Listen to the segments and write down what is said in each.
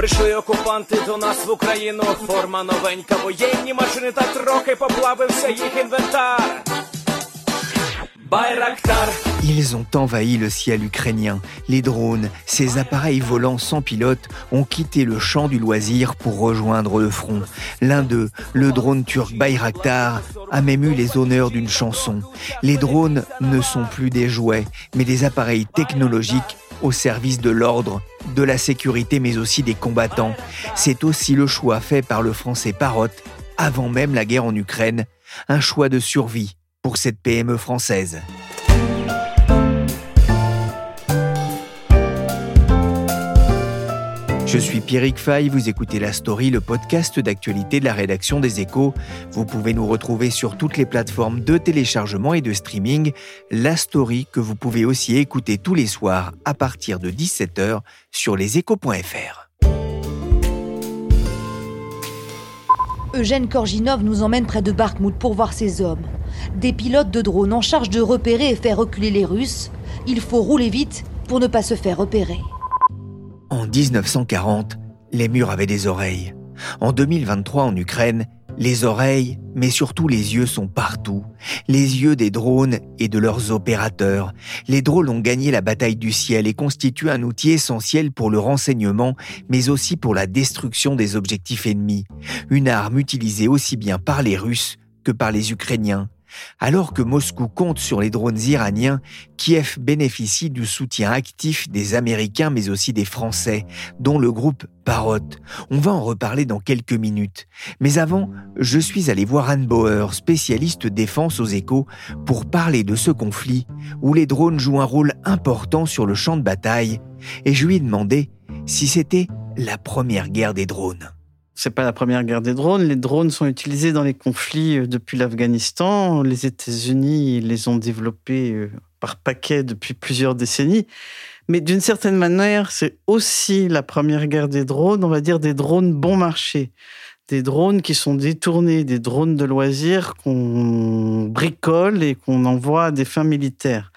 Прийшли окупанти до нас в Україну, форма новенька, воєнні машини та трохи поплавився їх інвентар. Байрактар. Ils ont envahi le ciel ukrainien. Les drones, ces appareils volants sans pilote, ont quitté le champ du loisir pour rejoindre le front. L'un d'eux, le drone turc Bayraktar, a même eu les honneurs d'une chanson. Les drones ne sont plus des jouets, mais des appareils technologiques au service de l'ordre, de la sécurité, mais aussi des combattants. C'est aussi le choix fait par le français Parotte, avant même la guerre en Ukraine, un choix de survie pour cette PME française. Je suis Pierrick Fay, vous écoutez La Story, le podcast d'actualité de la rédaction des Échos. Vous pouvez nous retrouver sur toutes les plateformes de téléchargement et de streaming. La Story que vous pouvez aussi écouter tous les soirs à partir de 17h sur leséchos.fr. Eugène Korginov nous emmène près de Bakhmut pour voir ses hommes. Des pilotes de drones en charge de repérer et faire reculer les Russes. Il faut rouler vite pour ne pas se faire repérer. En 1940, les murs avaient des oreilles. En 2023 en Ukraine, les oreilles, mais surtout les yeux sont partout. Les yeux des drones et de leurs opérateurs. Les drones ont gagné la bataille du ciel et constituent un outil essentiel pour le renseignement, mais aussi pour la destruction des objectifs ennemis. Une arme utilisée aussi bien par les Russes que par les Ukrainiens. Alors que Moscou compte sur les drones iraniens, Kiev bénéficie du soutien actif des Américains mais aussi des Français, dont le groupe Parrot. On va en reparler dans quelques minutes. Mais avant, je suis allé voir Anne Bauer, spécialiste défense aux échos, pour parler de ce conflit où les drones jouent un rôle important sur le champ de bataille, et je lui ai demandé si c'était la première guerre des drones c'est pas la première guerre des drones. Les drones sont utilisés dans les conflits euh, depuis l'Afghanistan. Les États-Unis les ont développés euh, par paquets depuis plusieurs décennies. Mais d'une certaine manière, c'est aussi la première guerre des drones, on va dire des drones bon marché. Des drones qui sont détournés, des drones de loisirs qu'on bricole et qu'on envoie à des fins militaires.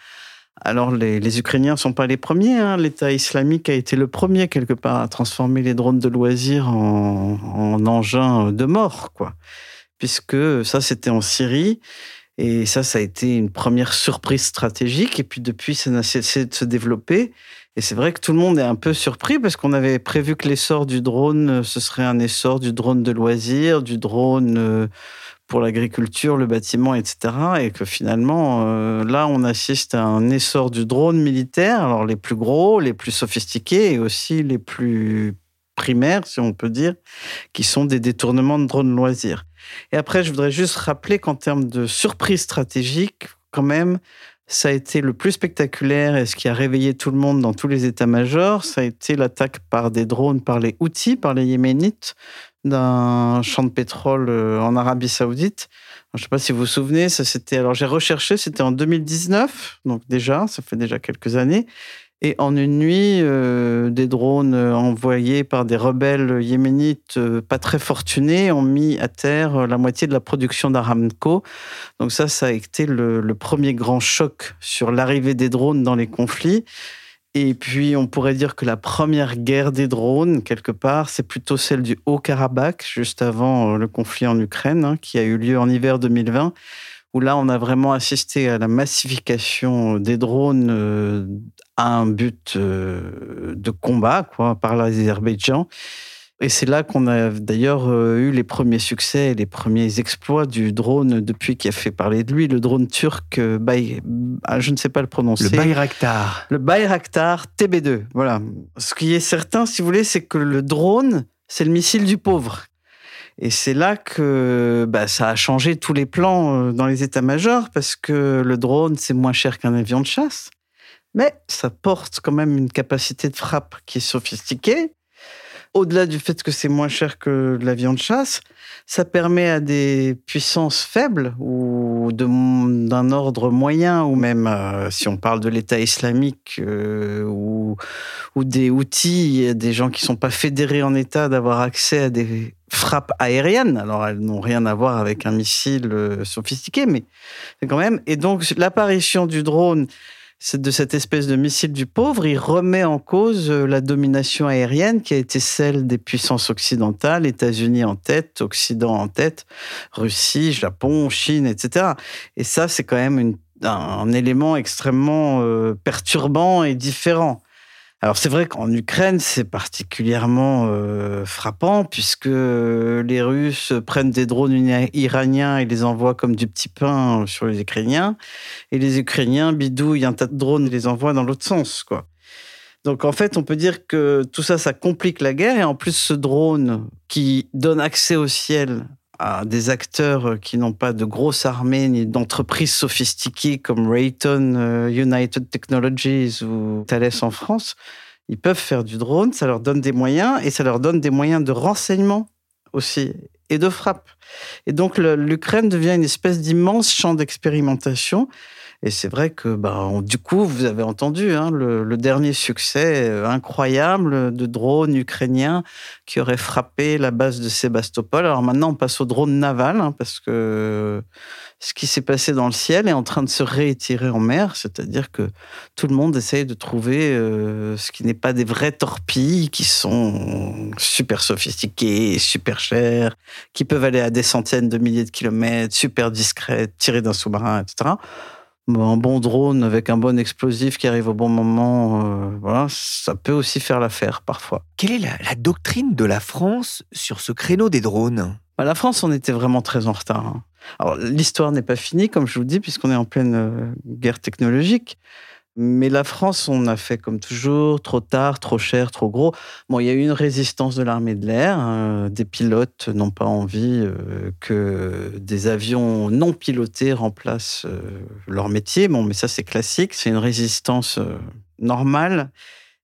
Alors, les, Ukrainiens ne sont pas les premiers. Hein. L'État islamique a été le premier, quelque part, à transformer les drones de loisirs en, engins de mort, quoi. Puisque ça, c'était en Syrie. Et ça, ça a été une première surprise stratégique. Et puis, depuis, ça n'a cessé de se développer. Et c'est vrai que tout le monde est un peu surpris parce qu'on avait prévu que l'essor du drone, ce serait un essor du drone de loisirs, du drone euh, pour l'agriculture, le bâtiment, etc. Et que finalement, euh, là, on assiste à un essor du drone militaire, alors les plus gros, les plus sophistiqués et aussi les plus primaires, si on peut dire, qui sont des détournements de drones loisirs. Et après, je voudrais juste rappeler qu'en termes de surprise stratégique, quand même, ça a été le plus spectaculaire et ce qui a réveillé tout le monde dans tous les états-majors, ça a été l'attaque par des drones par les Houthis, par les Yéménites, d'un champ de pétrole euh, en Arabie Saoudite. Je ne sais pas si vous vous souvenez, ça c'était. Alors j'ai recherché, c'était en 2019, donc déjà, ça fait déjà quelques années. Et en une nuit, euh, des drones euh, envoyés par des rebelles yéménites pas très fortunés ont mis à terre la moitié de la production d'Aramco. Donc ça, ça a été le premier grand choc sur l'arrivée des drones dans les conflits. Et puis, on pourrait dire que la première guerre des drones, quelque part, c'est plutôt celle du Haut-Karabakh, juste avant euh, le conflit en Ukraine, hein, qui a eu lieu en hiver 2020, où là, on a vraiment assisté à la massification des drones euh, à un but euh, de combat, quoi, par l'Azerbaïdjan. Et c'est là qu'on a d'ailleurs euh, eu les premiers succès et les premiers exploits du drone depuis qu'il a fait parler de lui, le drone turc, euh, ah, je ne sais pas le prononcer. Le Bayraktar. Le Bayraktar TB2. Voilà. Ce qui est certain, si vous voulez, c'est que le drone, c'est le missile du pauvre. Et c'est là que bah, ça a changé tous les plans euh, dans les états-majors parce que le drone, c'est moins cher qu'un avion de chasse. Mais ça porte quand même une capacité de frappe qui est sophistiquée au-delà du fait que c'est moins cher que de chasse, ça permet à des puissances faibles ou d'un ordre moyen, ou même euh, si on parle de l'État islamique euh, ou, ou, des outils, des gens qui ne sont pas fédérés en État, d'avoir accès à des frappes aériennes. Alors elles n'ont rien à voir avec un missile euh, sophistiqué, mais quand même. Et donc l'apparition du drone de cette espèce de missile du pauvre, il remet en cause euh, la domination aérienne qui a été celle des puissances occidentales, États-Unis en tête, Occident en tête, Russie, Japon, Chine, etc. Et ça, c'est quand même un, élément extrêmement euh, perturbant et différent. Alors c'est vrai qu'en Ukraine, c'est particulièrement euh, frappant puisque les Russes prennent des drones iraniens et les envoient comme du petit pain sur les Ukrainiens, et les Ukrainiens bidouillent un tas de drones et les envoient dans l'autre sens, quoi. Donc en fait, on peut dire que tout ça, ça complique la guerre, et en plus ce drone qui donne accès au ciel à des acteurs qui n'ont pas de grosses armées ni d'entreprises sophistiquées comme Raytheon, euh, United Technologies ou Thales en France, ils peuvent faire du drone, ça leur donne des moyens et ça leur donne des moyens de renseignement aussi et de frappe. Et donc l'Ukraine devient une espèce d'immense champ d'expérimentation et c'est vrai que, bah, du coup, vous avez entendu hein, le, dernier succès euh, incroyable de drones ukrainiens qui auraient frappé la base de Sébastopol. Alors maintenant, on passe au drone naval hein, parce que ce qui s'est passé dans le ciel est en train de se réétirer en mer, c'est-à-dire que tout le monde essaye de trouver euh, ce qui n'est pas des vraies torpilles qui sont super sophistiquées, super chères, qui peuvent aller à des centaines de milliers de kilomètres, super discrètes, tirées d'un sous-marin, etc un bon drone avec un bon explosif qui arrive au bon moment, euh, voilà, ça peut aussi faire l'affaire parfois. Quelle est la, doctrine de la France sur ce créneau des drones? Bah, La France, on était vraiment très en retard. Hein. Alors, l'histoire n'est pas finie, comme je vous dis, puisqu'on est en pleine euh, guerre technologique. Mais la France, on a fait comme toujours, trop tard, trop cher, trop gros. Bon, il y a eu une résistance de l'armée de l'air. Hein. Des pilotes n'ont pas envie euh, que des avions non pilotés remplacent euh, leur métier. Bon, mais ça, c'est classique. C'est une résistance euh, normale.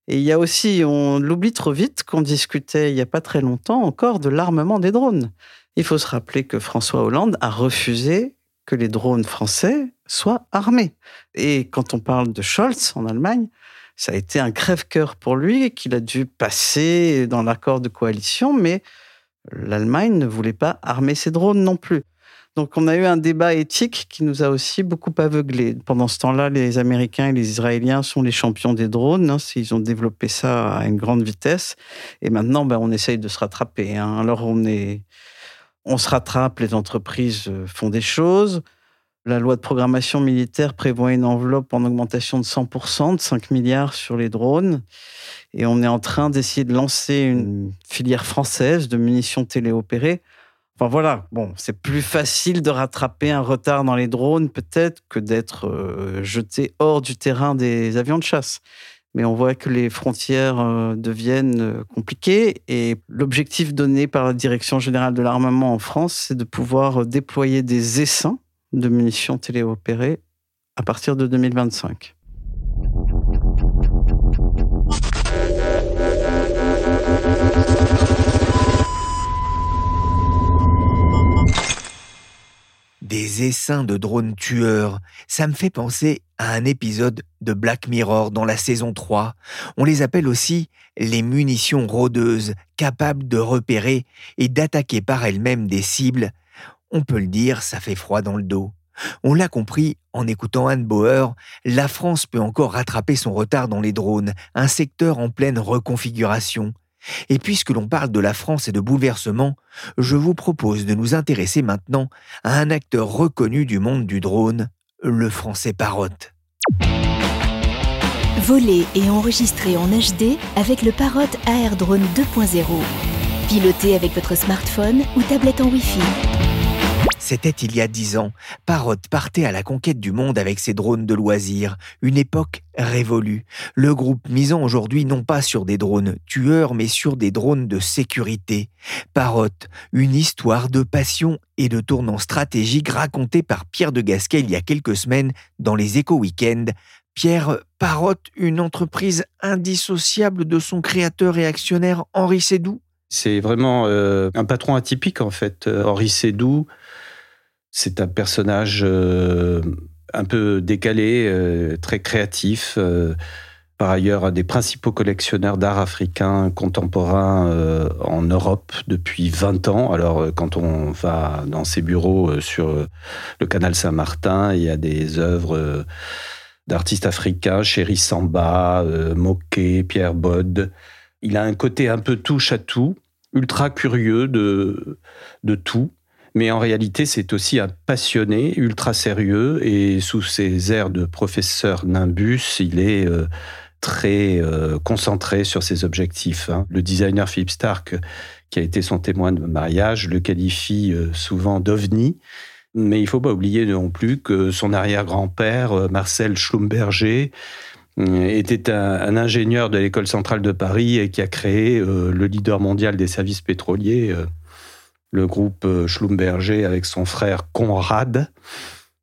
Et il y a aussi, on l'oublie trop vite, qu'on discutait il n'y a pas très longtemps encore de l'armement des drones. Il faut se rappeler que François Hollande a refusé que les drones français soient armés. Et quand on parle de Scholz en Allemagne, ça a été un crève-cœur pour lui qu'il a dû passer dans l'accord de coalition, mais l'Allemagne ne voulait pas armer ses drones non plus. Donc on a eu un débat éthique qui nous a aussi beaucoup aveuglés. Pendant ce temps-là, les Américains et les Israéliens sont les champions des drones. Hein, ils ont développé ça à une grande vitesse. Et maintenant, ben, on essaye de se rattraper. Hein. Alors on est on se rattrape, les entreprises euh, font des choses. La loi de programmation militaire prévoit une enveloppe en augmentation de 100%, de 5 milliards sur les drones. Et on est en train d'essayer de lancer une filière française de munitions téléopérées. Enfin voilà, bon, c'est plus facile de rattraper un retard dans les drones peut-être que d'être euh, jeté hors du terrain des avions de chasse mais on voit que les frontières euh, deviennent euh, compliquées et l'objectif donné par la Direction générale de l'armement en France, c'est de pouvoir euh, déployer des essaims de munitions téléopérées à partir de 2025. Des essaims de drones tueurs, ça me fait penser à un épisode de Black Mirror dans la saison 3. On les appelle aussi les munitions rôdeuses, capables de repérer et d'attaquer par elles-mêmes des cibles. On peut le dire, ça fait froid dans le dos. On l'a compris en écoutant Anne Bauer, la France peut encore rattraper son retard dans les drones, un secteur en pleine reconfiguration. Et puisque l'on parle de la France et de bouleversement, je vous propose de nous intéresser maintenant à un acteur reconnu du monde du drone, le français Parotte. Voler et enregistrer en HD avec le Parotte AR Drone 2.0. Piloté avec votre smartphone ou tablette en Wi-Fi. C'était il y a dix ans. Parrot partait à la conquête du monde avec ses drones de loisirs. Une époque révolue. Le groupe misant aujourd'hui non pas sur des drones tueurs, mais sur des drones de sécurité. Parrot, une histoire de passion et de tournant stratégique racontée par Pierre de Gasquet il y a quelques semaines dans les Éco Weekends. Pierre Parrot, une entreprise indissociable de son créateur et actionnaire Henri Sédou C'est vraiment euh, un patron atypique en fait. Euh, Henri Sédou, c'est un personnage euh, un peu décalé, euh, très créatif. Euh, par ailleurs, un des principaux collectionneurs d'art africain contemporain en Europe depuis 20 ans. Alors, quand on va dans ses bureaux sur le canal Saint-Martin, il y a des œuvres d'artistes africains, Chéri Samba, Moquet, Pierre Bod. Il a un côté un peu touche à tout, ultra curieux de, de tout. Mais en réalité, c'est aussi un passionné, ultra sérieux, et sous ses airs de professeur nimbus, il est euh, très euh, concentré sur ses objectifs. Hein. Le designer Philippe Stark, qui a été son témoin de mariage, le qualifie euh, souvent d'ovni. Mais il faut pas oublier non plus que son arrière-grand-père, Marcel Schlumberger, était un, un, ingénieur de l'école centrale de Paris et qui a créé le leader mondial des services pétroliers le groupe euh, Schlumberger avec son frère Conrad.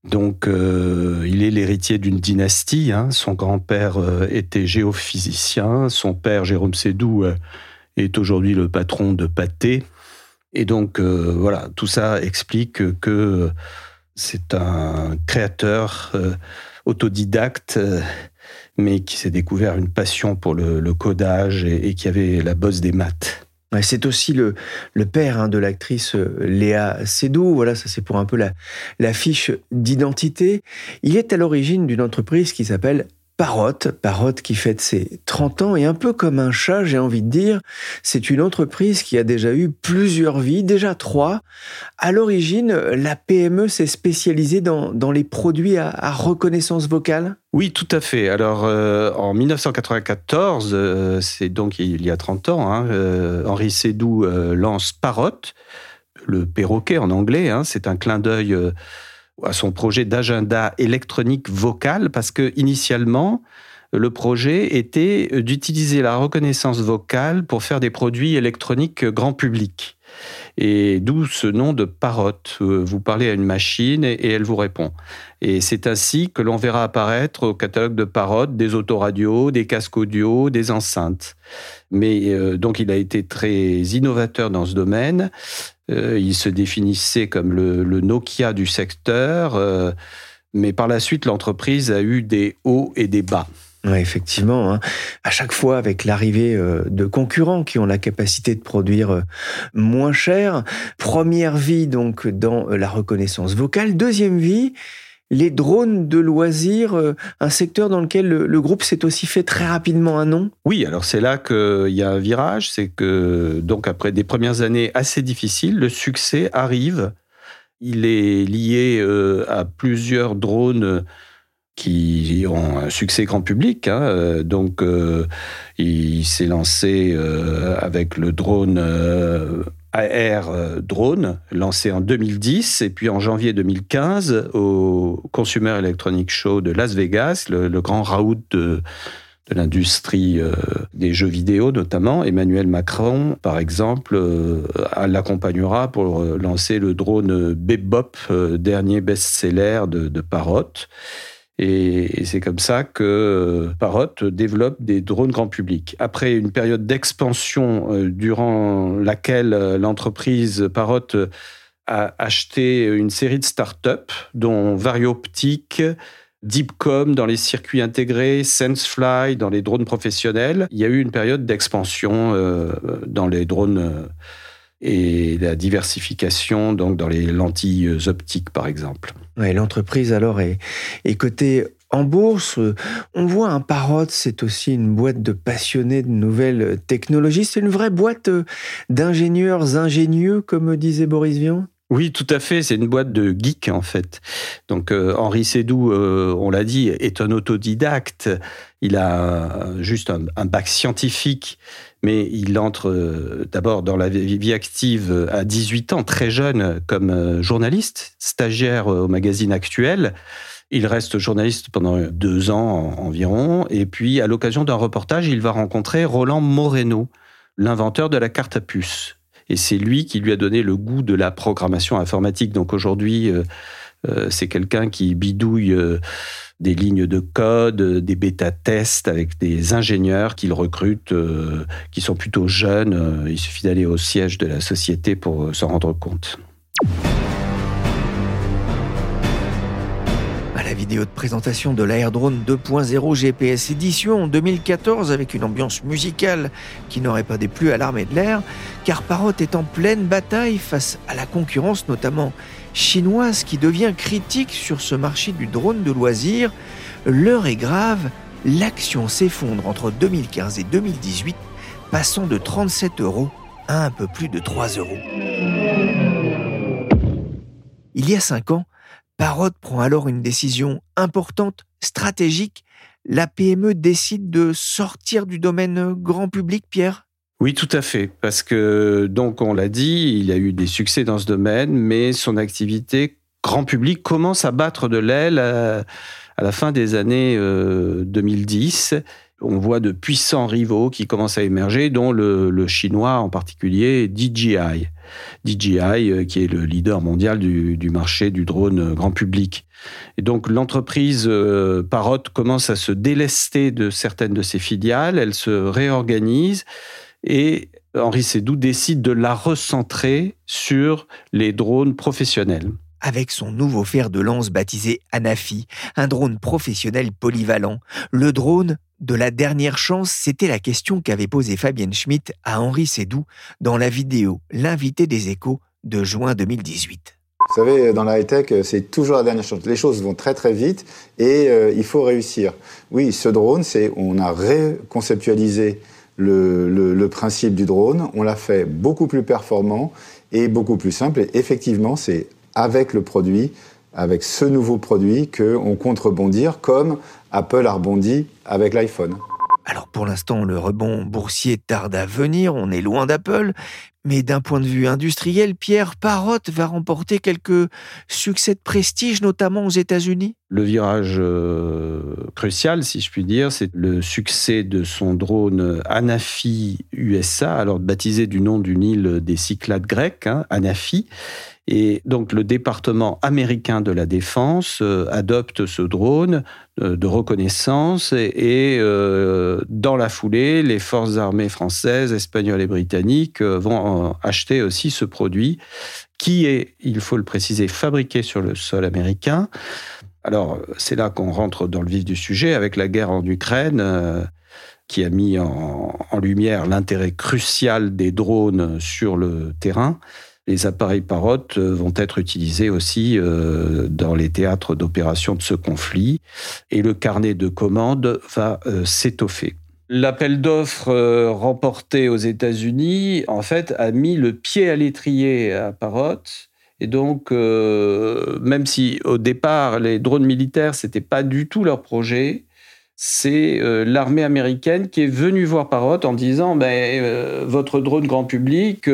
Donc, euh, il est l'héritier d'une dynastie. Hein. Son grand-père euh, était géophysicien. Son père, Jérôme Sédou, est aujourd'hui le patron de Pathé. Et donc, voilà, tout ça explique que c'est un créateur autodidacte, mais qui s'est découvert une passion pour le, codage et qui avait la bosse des maths. C'est aussi le, père hein, de l'actrice euh, Léa Seydoux. Voilà, ça c'est pour un peu la fiche d'identité. Il est à l'origine d'une entreprise qui s'appelle Parotte, Parotte qui fête ses 30 ans et un peu comme un chat, j'ai envie de dire, c'est une entreprise qui a déjà eu plusieurs vies, déjà trois. À l'origine, la PME s'est spécialisée dans, dans, les produits à, reconnaissance vocale Oui, tout à fait. Alors, euh, en 1994, euh, c'est donc il y a 30 ans, hein, euh, Henri Sédou lance Parotte, le perroquet en anglais, hein, c'est un clin d'œil à son projet d'agenda électronique vocal parce que initialement le projet était d'utiliser la reconnaissance vocale pour faire des produits électroniques grand public. Et d'où ce nom de parotte. Vous parlez à une machine et elle vous répond. Et c'est ainsi que l'on verra apparaître au catalogue de parotte des autoradios, des casques audio, des enceintes. Mais euh, donc il a été très innovateur dans ce domaine. Euh, il se définissait comme le, Nokia du secteur, euh, mais par la suite, l'entreprise a eu des hauts et des bas. effectivement, hein. à chaque fois avec l'arrivée euh, de concurrents qui ont la capacité de produire moins cher. Première vie donc dans la reconnaissance vocale. Deuxième vie, les drones de loisirs, euh, un secteur dans lequel le, groupe s'est aussi fait très rapidement un nom Oui, alors c'est là qu'il y a un virage, c'est que donc après des premières années assez difficiles, le succès arrive. Il est lié euh, à plusieurs drones qui ont un succès grand public. Hein. Euh, donc, il s'est lancé avec le drone AR euh, drone, lancé en 2010, et puis en janvier 2015, au Consumer Electronic Show de Las Vegas, le, grand raout de, l'industrie euh, des jeux vidéo notamment. Emmanuel Macron, par exemple, euh, l'accompagnera pour lancer le drone Bebop, dernier best-seller de, de Parrot. Et, c'est comme ça que euh, Parrot développe des drones grand public. Après une période d'expansion euh, durant laquelle euh, l'entreprise Parrot a acheté une série de startups, dont Varioptic, Deepcom dans les circuits intégrés, SenseFly dans les drones professionnels. Il y a eu une période d'expansion dans les drones et la diversification donc dans les lentilles optiques par exemple. L'entreprise alors est, est cotée en bourse. On voit un Parrot, c'est aussi une boîte de passionnés de nouvelles technologies. C'est une vraie boîte d'ingénieurs ingénieux, comme disait Boris Vian? Oui, tout à fait. C'est une boîte de geeks en fait. Donc Henri Sédou, on l'a dit, est un autodidacte. Il a juste un bac scientifique mais il entre euh, d'abord dans la vie active à 18 ans, très jeune, comme euh, journaliste, stagiaire euh, au magazine Actuel. Il reste journaliste pendant deux ans environ, et puis à l'occasion d'un reportage, il va rencontrer Roland Moreno, l'inventeur de la carte à puce. Et c'est lui qui lui a donné le goût de la programmation informatique. Donc aujourd'hui, c'est quelqu'un qui bidouille des lignes de code, des bêta-tests avec des ingénieurs qu'il recrute, euh, qui sont plutôt jeunes. Euh, il suffit d'aller au siège de la société pour euh, s'en rendre compte. Vidéo de présentation de l'Airdrone 2.0 GPS édition en 2014 avec une ambiance musicale qui n'aurait pas déplu à l'armée de l'air, car Parrot est en pleine bataille face à la concurrence notamment chinoise qui devient critique sur ce marché du drone de loisirs. L'heure est grave, l'action s'effondre entre 2015 et 2018, passant de 37 euros à un peu plus de 3 euros. Il y a 5 ans, Parrot prend alors une décision importante, stratégique. La PME décide de sortir du domaine grand public, Pierre? Oui, tout à fait. Parce que, donc, on l'a dit, il a eu des succès dans ce domaine, mais son activité grand public commence à battre de l'aile à, la fin des années 2010. Euh, on voit de puissants rivaux qui commencent à émerger, dont le, chinois en particulier, DJI. DJI, euh, qui est le leader mondial du, marché du drone grand public. Et donc l'entreprise euh, Parrot commence à se délester de certaines de ses filiales, elle se réorganise et Henri Sédou décide de la recentrer sur les drones professionnels. Avec son nouveau fer de lance baptisé Anafi, un drone professionnel polyvalent, le drone de la dernière chance, c'était la question qu'avait posée Fabienne Schmitt à Henri Sédou dans la vidéo L'invité des échos de juin 2018. Vous savez, dans la high-tech, c'est toujours la dernière chance. Les choses vont très très vite et euh, il faut réussir. Oui, ce drone, c'est on a reconceptualisé le, principe du drone, on l'a fait beaucoup plus performant et beaucoup plus simple. Et effectivement, c'est avec le produit, avec ce nouveau produit, qu'on compte rebondir comme Apple a rebondi avec l'iPhone. Alors pour l'instant, le rebond boursier tarde à venir, on est loin d'Apple, mais d'un point de vue industriel, Pierre Parotte va remporter quelques succès de prestige, notamment aux États-Unis Le virage euh, crucial, si je puis dire, c'est le succès de son drone Anafi USA, alors baptisé du nom d'une île des Cyclades grecques, hein, Anafi. Et donc le département américain de la défense euh, adopte ce drone euh, de reconnaissance et, euh, dans la foulée, les forces armées françaises, espagnoles et britanniques vont acheter aussi ce produit qui est, il faut le préciser, fabriqué sur le sol américain. Alors c'est là qu'on rentre dans le vif du sujet avec la guerre en Ukraine qui a mis en lumière l'intérêt crucial des drones sur le terrain les appareils Parrot euh, vont être utilisés aussi euh, dans les théâtres d'opération de ce conflit et le carnet de commandes va euh, s'étoffer. L'appel d'offres remporté aux États-Unis, en fait, a mis le pied à l'étrier à Parrot. Et donc, même si au départ, les drones militaires, c'était pas du tout leur projet, c'est l'armée américaine qui est venue voir Parrot en disant ben, votre drone grand public,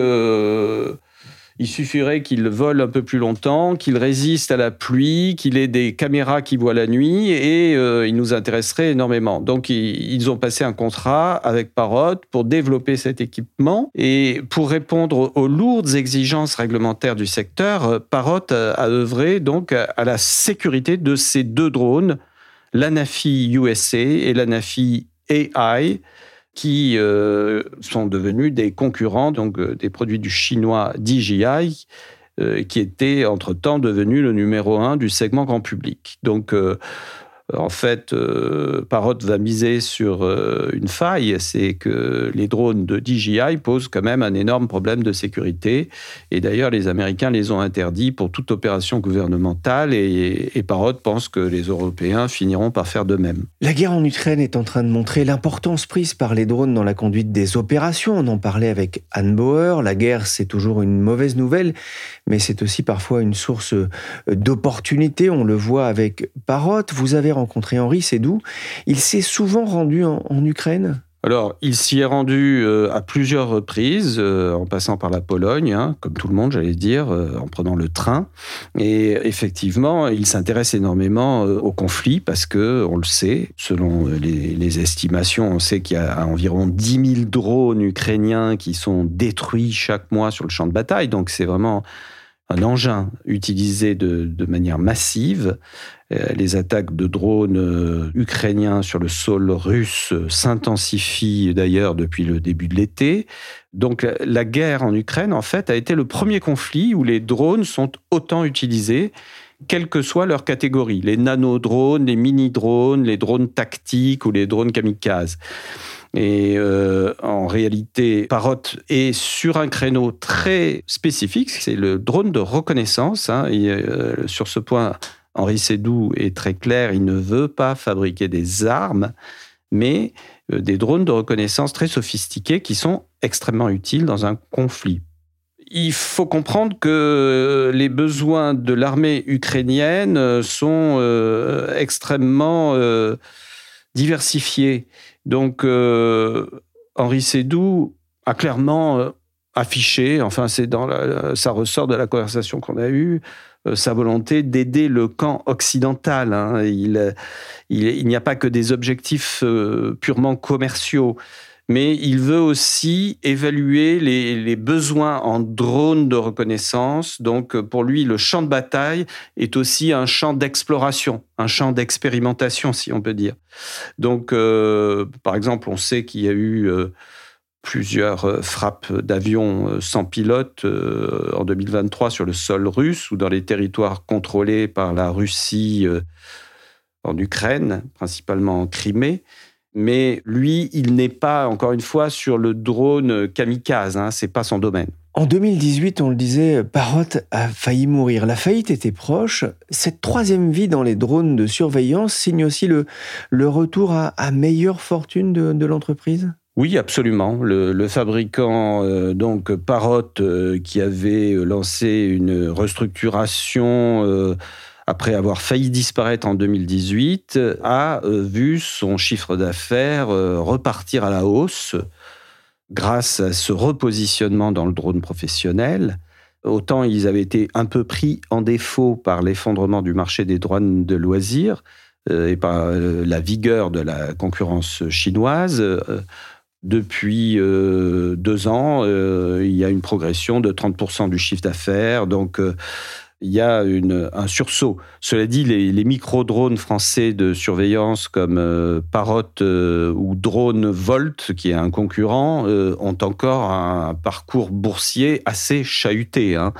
il suffirait qu'il vole un peu plus longtemps, qu'il résiste à la pluie, qu'il ait des caméras qui voient la nuit et euh, il nous intéresserait énormément. Donc ils ont passé un contrat avec Parrot pour développer cet équipement et pour répondre aux lourdes exigences réglementaires du secteur, euh, Parrot a œuvré donc à la sécurité de ces deux drones, l'ANAFI USA et l'ANAFI AI qui euh, sont devenus des concurrents, donc euh, des produits du chinois DJI, euh, qui était entre-temps devenu le numéro un du segment grand public. Donc, En fait, euh, Parrot va miser sur euh, une faille, c'est que les drones de DJI posent quand même un énorme problème de sécurité. Et d'ailleurs, les Américains les ont interdits pour toute opération gouvernementale et, et Parrot pense que les Européens finiront par faire de même. La guerre en Ukraine est en train de montrer l'importance prise par les drones dans la conduite des opérations. On en parlait avec Anne Bauer. La guerre, c'est toujours une mauvaise nouvelle, mais c'est aussi parfois une source d'opportunités. On le voit avec Parrot. Vous avez rencontré Henri Sédou. Il s'est souvent rendu en, Ukraine? Alors, il s'y est rendu euh, à plusieurs reprises, euh, en passant par la Pologne, hein, comme tout le monde, j'allais dire, euh, en prenant le train. Et effectivement, il s'intéresse énormément au conflit parce que, on le sait, selon les, les estimations, on sait qu'il y a environ 10 000 drones ukrainiens qui sont détruits chaque mois sur le champ de bataille. Donc, c'est vraiment un engin utilisé de, manière massive. Euh, les attaques de drones euh, ukrainiens sur le sol russe s'intensifient d'ailleurs depuis le début de l'été. Donc la guerre en Ukraine, en fait, a été le premier conflit où les drones sont autant utilisés quelle que soit leur catégorie, les nanodrones, les mini-drones, les drones tactiques ou les drones kamikazes. Et euh, en réalité, Parrot est sur un créneau très spécifique, c'est le drone de reconnaissance. Hein. Euh, sur ce point, Henri Sédou est très clair, il ne veut pas fabriquer des armes, mais euh, des drones de reconnaissance très sophistiqués qui sont extrêmement utiles dans un conflit. Il faut comprendre que les besoins de l'armée ukrainienne sont extrêmement diversifiés. Donc, euh, Henri Sédou a clairement euh, affiché, enfin, c'est dans ça ressort de la conversation qu'on a eue, euh, sa volonté d'aider le camp occidental. Hein. Il, n'y a pas que des objectifs purement commerciaux mais il veut aussi évaluer les, besoins en drones de reconnaissance. Donc, pour lui, le champ de bataille est aussi un champ d'exploration, un champ d'expérimentation, si on peut dire. Donc, euh, par exemple, on sait qu'il y a eu euh, plusieurs euh, frappes d'avions sans pilote en 2023 sur le sol russe ou dans les territoires contrôlés par la Russie en Ukraine, principalement en Crimée. Mais lui, il n'est pas, encore une fois, sur le drone kamikaze. Hein, c'est pas son domaine. En 2018, on le disait, Parrot a failli mourir. La faillite était proche. Cette troisième vie dans les drones de surveillance signe aussi le, le retour à, meilleure fortune de, l'entreprise? Oui, absolument. Le, fabricant, euh, donc Parrot, euh, qui avait lancé une restructuration euh, après avoir failli disparaître en 2018, a euh, vu son chiffre d'affaires euh, repartir à la hausse grâce à ce repositionnement dans le drone professionnel. Autant ils avaient été un peu pris en défaut par l'effondrement du marché des drones de loisirs euh, et par la vigueur de la concurrence chinoise. Depuis deux ans, il y a une progression de 30% du chiffre d'affaires. Donc, il y a un sursaut. Cela dit, les, micro-drones français de surveillance comme euh, Parrot euh, ou Drone Volt, qui est un concurrent, euh, ont encore un parcours boursier assez chahuté. Hein.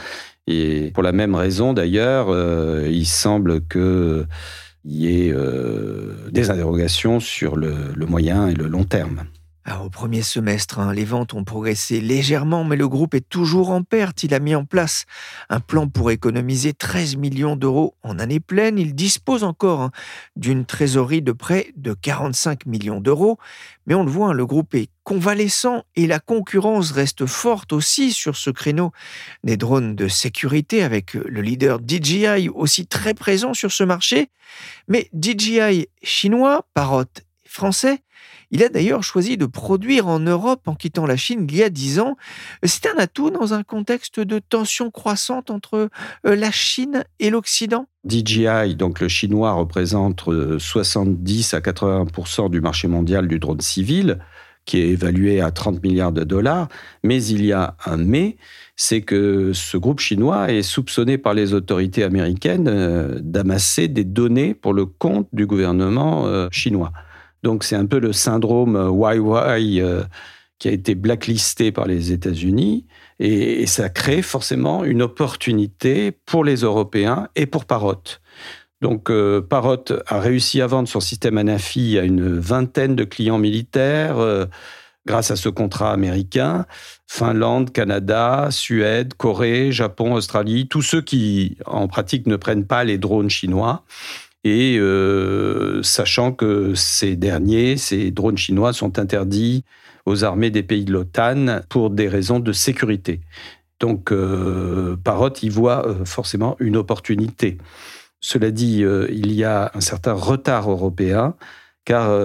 Et pour la même raison, d'ailleurs, il semble qu'il y ait des interrogations sur le moyen et le long terme. Ah, au premier semestre, hein, les ventes ont progressé légèrement, mais le groupe est toujours en perte. Il a mis en place un plan pour économiser 13 millions d'euros en année pleine. Il dispose encore hein, d'une trésorerie de près de 45 millions d'euros. Mais on le voit, hein, le groupe est convalescent et la concurrence reste forte aussi sur ce créneau des drones de sécurité avec le leader DJI aussi très présent sur ce marché. Mais DJI chinois, Parrot français, il a d'ailleurs choisi de produire en Europe en quittant la Chine il y a dix ans. C'est un atout dans un contexte de tension croissante entre euh, la Chine et l'Occident? DJI, donc le chinois, représente 70 euh, à 80 du marché mondial du drone civil, qui est évalué à 30 milliards de dollars. Mais il y a un mais, c'est que ce groupe chinois est soupçonné par les autorités américaines euh, d'amasser des données pour le compte du gouvernement chinois. Donc c'est un peu le syndrome YY euh, qui a été blacklisté par les États-Unis et, ça crée forcément une opportunité pour les Européens et pour Parrot. Donc euh, Parrot a réussi à vendre son système Anafi à une vingtaine de clients militaires euh, grâce à ce contrat américain. Finlande, Canada, Suède, Corée, Japon, Australie, tous ceux qui en pratique ne prennent pas les drones chinois. Et euh, sachant que ces derniers, ces drones chinois, sont interdits aux armées des pays de l'OTAN pour des raisons de sécurité. Donc, euh, Parrot y voit euh, forcément une opportunité. Cela dit, euh, il y a un certain retard européen, car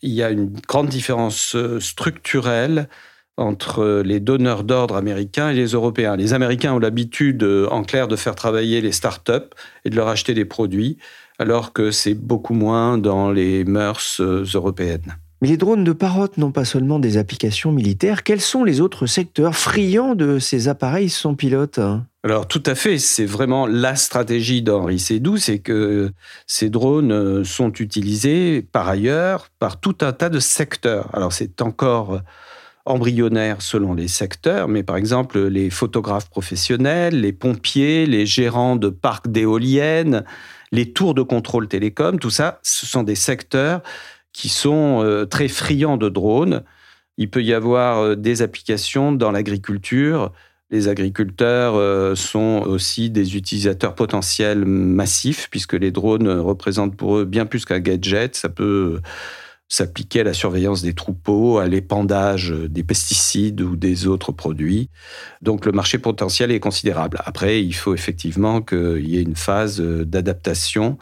il y a une grande différence structurelle entre les donneurs d'ordre américains et les Européens. Les Américains ont l'habitude, en clair, de faire travailler les start-up et de leur acheter des produits, alors que c'est beaucoup moins dans les mœurs européennes. Mais les drones de Parrot n'ont pas seulement des applications militaires. Quels sont les autres secteurs friands de ces appareils sans pilote? Alors tout à fait, c'est vraiment la stratégie d'Henri Sédou, c'est que ces drones sont utilisés par ailleurs par tout un tas de secteurs. Alors c'est encore embryonnaire selon les secteurs, mais par exemple les photographes professionnels, les pompiers, les gérants de parcs d'éoliennes, les tours de contrôle télécom, tout ça, ce sont des secteurs qui sont euh, très friands de drones. Il peut y avoir euh, des applications dans l'agriculture. Les agriculteurs euh, sont aussi des utilisateurs potentiels massifs, puisque les drones représentent pour eux bien plus qu'un gadget. Ça peut s'appliquer à la surveillance des troupeaux, à l'épandage des pesticides ou des autres produits. Donc le marché potentiel est considérable. Après, il faut effectivement qu'il y ait une phase d'adaptation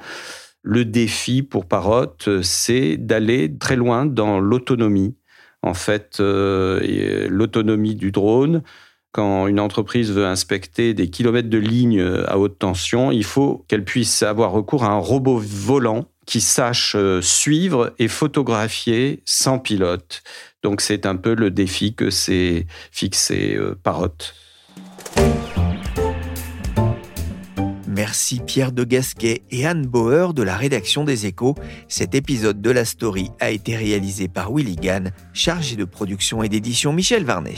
le défi pour Parrot, c'est d'aller très loin dans l'autonomie. En fait, euh, l'autonomie du drone, quand une entreprise veut inspecter des kilomètres de lignes à haute tension, il faut qu'elle puisse avoir recours à un robot volant qui sache euh, suivre et photographier sans pilote. Donc c'est un peu le défi que s'est fixé euh, Parrot. Merci Pierre de Gasquet et Anne Bauer de la rédaction des Échos. Cet épisode de la story a été réalisé par Willy Gann, chargé de production et d'édition Michel Varnet.